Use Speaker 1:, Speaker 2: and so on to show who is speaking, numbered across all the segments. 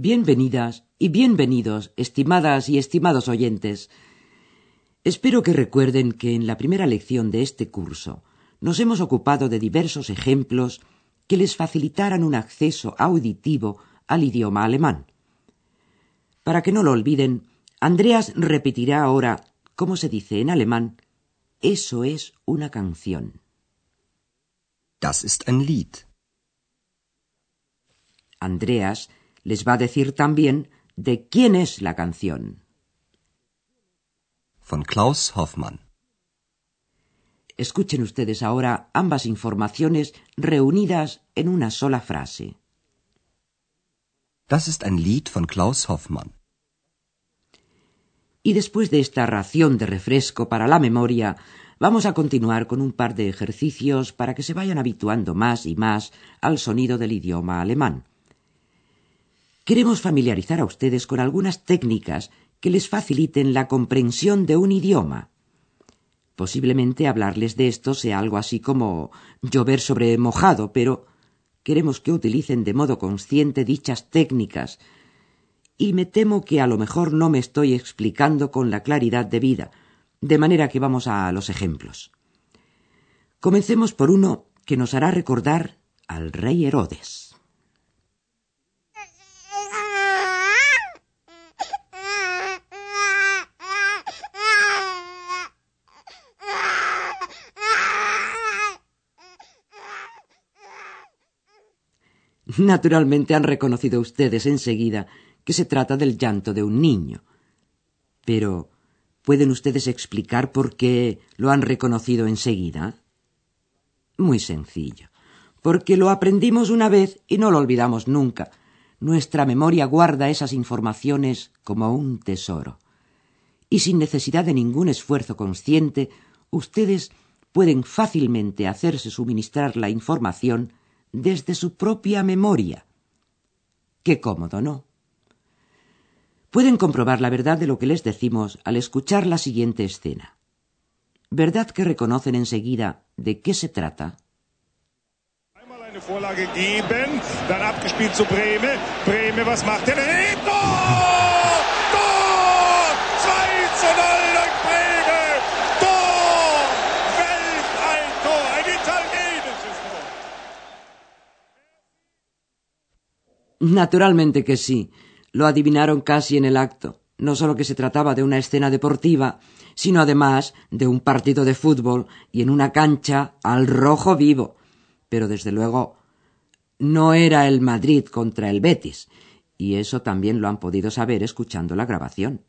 Speaker 1: Bienvenidas y bienvenidos, estimadas y estimados oyentes. Espero que recuerden que en la primera lección de este curso nos hemos ocupado de diversos ejemplos que les facilitaran un acceso auditivo al idioma alemán. Para que no lo olviden, Andreas repetirá ahora cómo se dice en alemán eso es una canción.
Speaker 2: Das ist ein Lied.
Speaker 1: Andreas les va a decir también de quién es la canción.
Speaker 2: Von Klaus Hoffmann.
Speaker 1: Escuchen ustedes ahora ambas informaciones reunidas en una sola frase.
Speaker 2: Das ist ein Lied von Klaus Hoffmann.
Speaker 1: Y después de esta ración de refresco para la memoria, vamos a continuar con un par de ejercicios para que se vayan habituando más y más al sonido del idioma alemán. Queremos familiarizar a ustedes con algunas técnicas que les faciliten la comprensión de un idioma. Posiblemente hablarles de esto sea algo así como llover sobre mojado, pero queremos que utilicen de modo consciente dichas técnicas. Y me temo que a lo mejor no me estoy explicando con la claridad debida, de manera que vamos a los ejemplos. Comencemos por uno que nos hará recordar al rey Herodes. Naturalmente han reconocido ustedes enseguida que se trata del llanto de un niño. Pero, ¿pueden ustedes explicar por qué lo han reconocido enseguida? Muy sencillo. Porque lo aprendimos una vez y no lo olvidamos nunca. Nuestra memoria guarda esas informaciones como un tesoro. Y sin necesidad de ningún esfuerzo consciente, ustedes pueden fácilmente hacerse suministrar la información desde su propia memoria. Qué cómodo, ¿no? Pueden comprobar la verdad de lo que les decimos al escuchar la siguiente escena. ¿Verdad que reconocen enseguida de qué se trata?
Speaker 3: Tor! 2 zu 0 durch Breme! Tor! Welch ein Tor! Ein italienisches Tor!
Speaker 1: Naturalmente que sí. Lo adivinaron casi en el acto. No solo que se trataba de una escena deportiva, sino además de un partido de fútbol y en una cancha al rojo vivo. Pero desde luego no era el Madrid contra el Betis, y eso también lo han podido saber escuchando la grabación.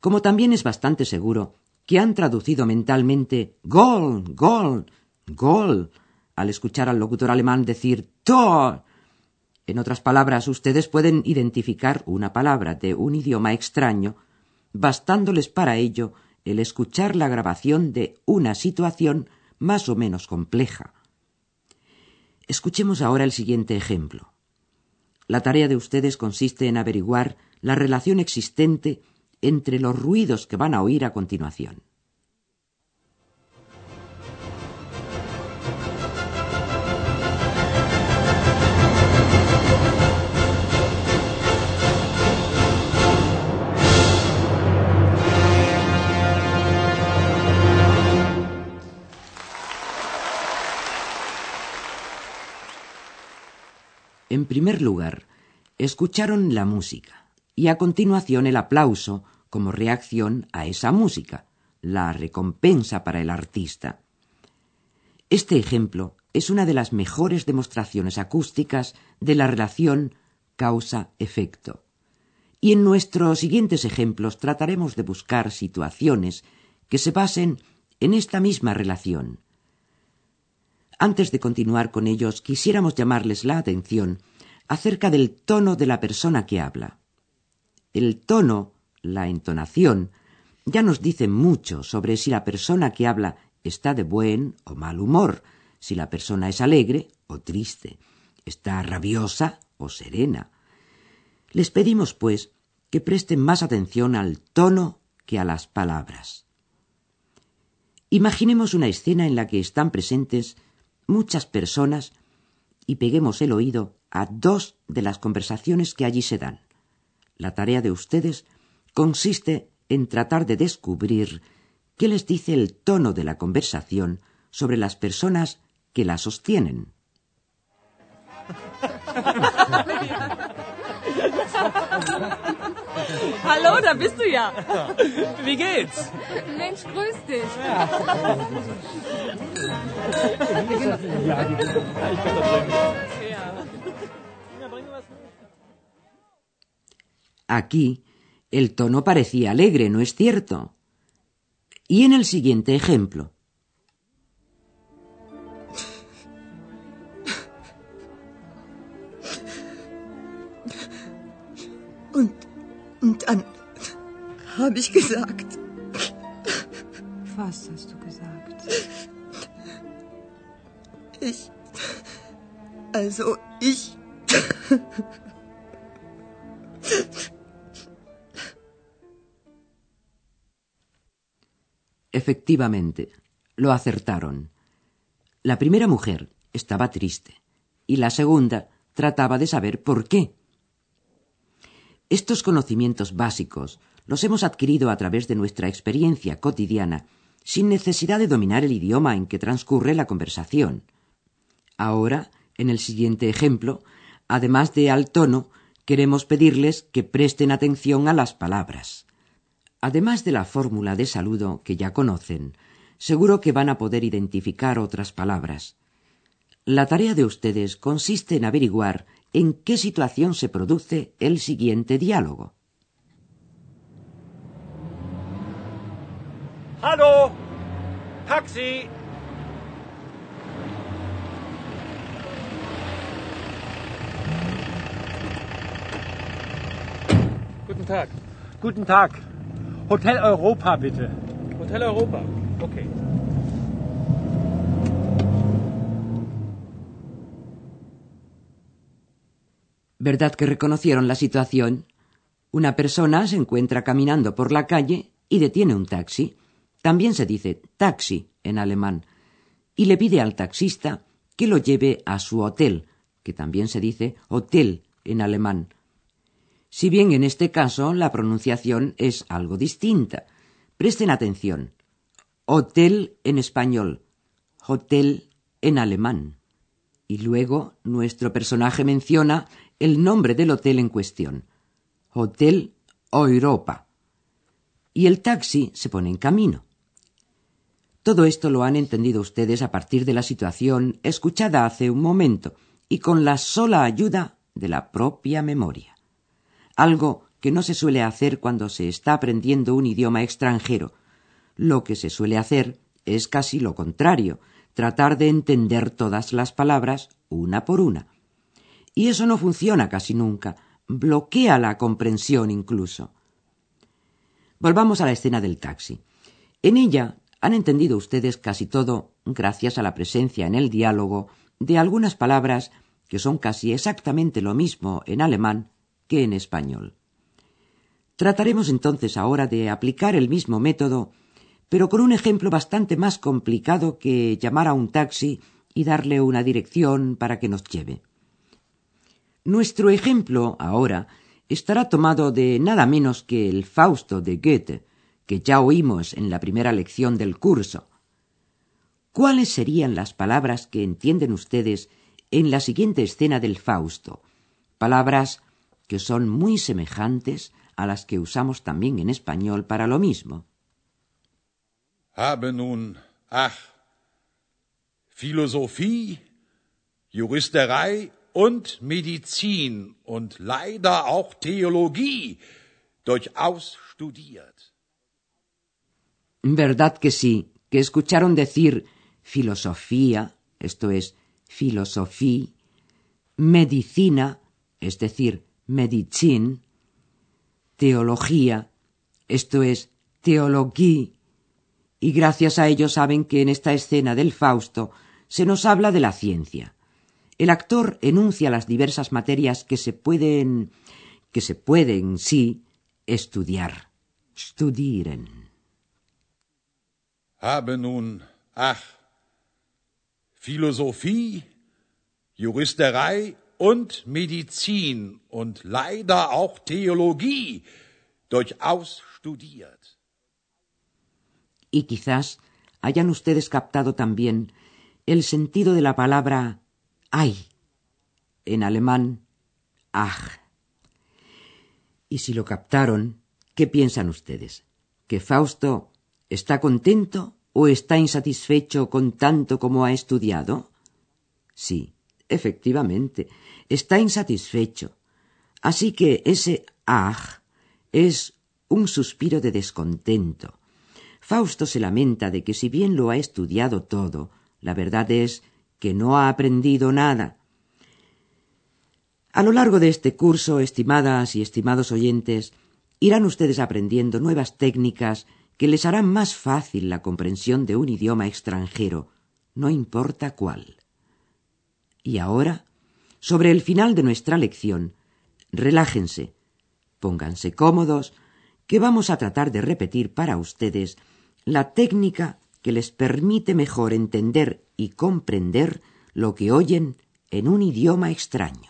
Speaker 1: Como también es bastante seguro que han traducido mentalmente Gol, Gol, Gol al escuchar al locutor alemán decir Tor en otras palabras, ustedes pueden identificar una palabra de un idioma extraño, bastándoles para ello el escuchar la grabación de una situación más o menos compleja. Escuchemos ahora el siguiente ejemplo. La tarea de ustedes consiste en averiguar la relación existente entre los ruidos que van a oír a continuación. En primer lugar, escucharon la música y a continuación el aplauso como reacción a esa música, la recompensa para el artista. Este ejemplo es una de las mejores demostraciones acústicas de la relación causa-efecto. Y en nuestros siguientes ejemplos trataremos de buscar situaciones que se basen en esta misma relación. Antes de continuar con ellos, quisiéramos llamarles la atención acerca del tono de la persona que habla. El tono la entonación, ya nos dice mucho sobre si la persona que habla está de buen o mal humor, si la persona es alegre o triste, está rabiosa o serena. Les pedimos, pues, que presten más atención al tono que a las palabras. Imaginemos una escena en la que están presentes muchas personas y peguemos el oído a dos de las conversaciones que allí se dan. La tarea de ustedes consiste en tratar de descubrir qué les dice el tono de la conversación sobre las personas que la sostienen.
Speaker 4: Hallo, da bist du ja.
Speaker 5: Wie geht's?
Speaker 4: Mensch, grüß dich.
Speaker 1: Aquí el tono parecía alegre, ¿no es cierto? Y en el siguiente ejemplo.
Speaker 6: Und, dann habe ich gesagt,
Speaker 4: Was hast du gesagt?
Speaker 6: ich, also ich,
Speaker 1: Efectivamente, lo acertaron. La primera mujer estaba triste y la segunda trataba de saber por qué. Estos conocimientos básicos los hemos adquirido a través de nuestra experiencia cotidiana, sin necesidad de dominar el idioma en que transcurre la conversación. Ahora, en el siguiente ejemplo, además de al tono, queremos pedirles que presten atención a las palabras. Además de la fórmula de saludo que ya conocen, seguro que van a poder identificar otras palabras. La tarea de ustedes consiste en averiguar en qué situación se produce el siguiente diálogo.
Speaker 5: Hallo! Taxi! Guten Tag.
Speaker 7: Guten Tag. Hotel Europa, bitte.
Speaker 5: Hotel Europa. Okay.
Speaker 1: ¿Verdad que reconocieron la situación? Una persona se encuentra caminando por la calle y detiene un taxi. También se dice taxi en alemán. Y le pide al taxista que lo lleve a su hotel, que también se dice hotel en alemán. Si bien en este caso la pronunciación es algo distinta. Presten atención. Hotel en español, hotel en alemán. Y luego nuestro personaje menciona el nombre del hotel en cuestión. Hotel Europa. Y el taxi se pone en camino. Todo esto lo han entendido ustedes a partir de la situación escuchada hace un momento y con la sola ayuda de la propia memoria. Algo que no se suele hacer cuando se está aprendiendo un idioma extranjero. Lo que se suele hacer es casi lo contrario, tratar de entender todas las palabras una por una. Y eso no funciona casi nunca, bloquea la comprensión incluso. Volvamos a la escena del taxi. En ella han entendido ustedes casi todo gracias a la presencia en el diálogo de algunas palabras que son casi exactamente lo mismo en alemán que en español. Trataremos entonces ahora de aplicar el mismo método, pero con un ejemplo bastante más complicado que llamar a un taxi y darle una dirección para que nos lleve. Nuestro ejemplo ahora estará tomado de nada menos que el Fausto de Goethe, que ya oímos en la primera lección del curso. ¿Cuáles serían las palabras que entienden ustedes en la siguiente escena del Fausto? Palabras que son muy semejantes a las que usamos también en español para lo mismo.
Speaker 3: Habe nun, ach, Philosophie, Juristerei und Medizin und leider auch Theologie durchaus studiert.
Speaker 1: ¿Verdad que sí? Que escucharon decir filosofía, esto es, filosofía, medicina, es decir, medicin, teología, esto es teología, y gracias a ello saben que en esta escena del Fausto se nos habla de la ciencia. El actor enuncia las diversas materias que se pueden que se pueden sí estudiar. Studieren.
Speaker 3: Habe nun, ach, Philosophie, Juristerei und Medizin und leider auch Theologie durchaus studiert.
Speaker 1: Y quizás hayan ustedes captado también el sentido de la palabra ay, en alemán ach. Y si lo captaron, ¿qué piensan ustedes? ¿Que Fausto está contento o está insatisfecho con tanto como ha estudiado? Sí, efectivamente, está insatisfecho. Así que ese ach es un suspiro de descontento. Fausto se lamenta de que si bien lo ha estudiado todo, la verdad es que no ha aprendido nada. A lo largo de este curso, estimadas y estimados oyentes, irán ustedes aprendiendo nuevas técnicas que les harán más fácil la comprensión de un idioma extranjero, no importa cuál. Y ahora, sobre el final de nuestra lección, relájense, pónganse cómodos, que vamos a tratar de repetir para ustedes la técnica que les permite mejor entender y comprender lo que oyen en un idioma extraño.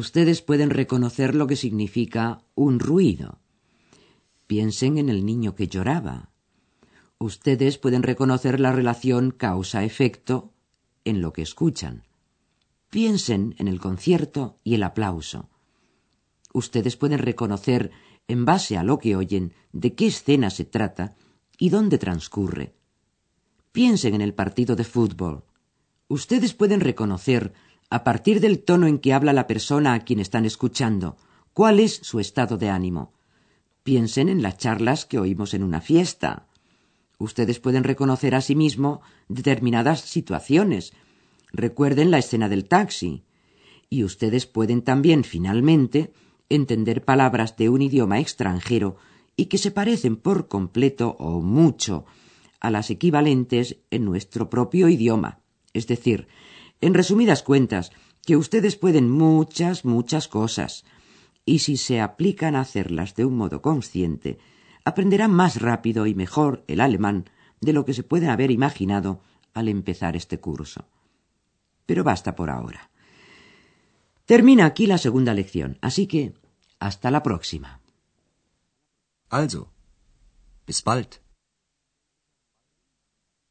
Speaker 1: Ustedes pueden reconocer lo que significa un ruido. Piensen en el niño que lloraba. Ustedes pueden reconocer la relación causa-efecto en lo que escuchan. Piensen en el concierto y el aplauso. Ustedes pueden reconocer, en base a lo que oyen, de qué escena se trata y dónde transcurre. Piensen en el partido de fútbol. Ustedes pueden reconocer, a partir del tono en que habla la persona a quien están escuchando, cuál es su estado de ánimo. Piensen en las charlas que oímos en una fiesta. Ustedes pueden reconocer a sí mismo determinadas situaciones. Recuerden la escena del taxi. Y ustedes pueden también, finalmente, entender palabras de un idioma extranjero y que se parecen por completo o mucho a las equivalentes en nuestro propio idioma. Es decir, en resumidas cuentas, que ustedes pueden muchas, muchas cosas, y si se aplican a hacerlas de un modo consciente, aprenderán más rápido y mejor el alemán de lo que se puede haber imaginado al empezar este curso. Pero basta por ahora. Termina aquí la segunda lección, así que hasta la próxima.
Speaker 2: Also, bis bald.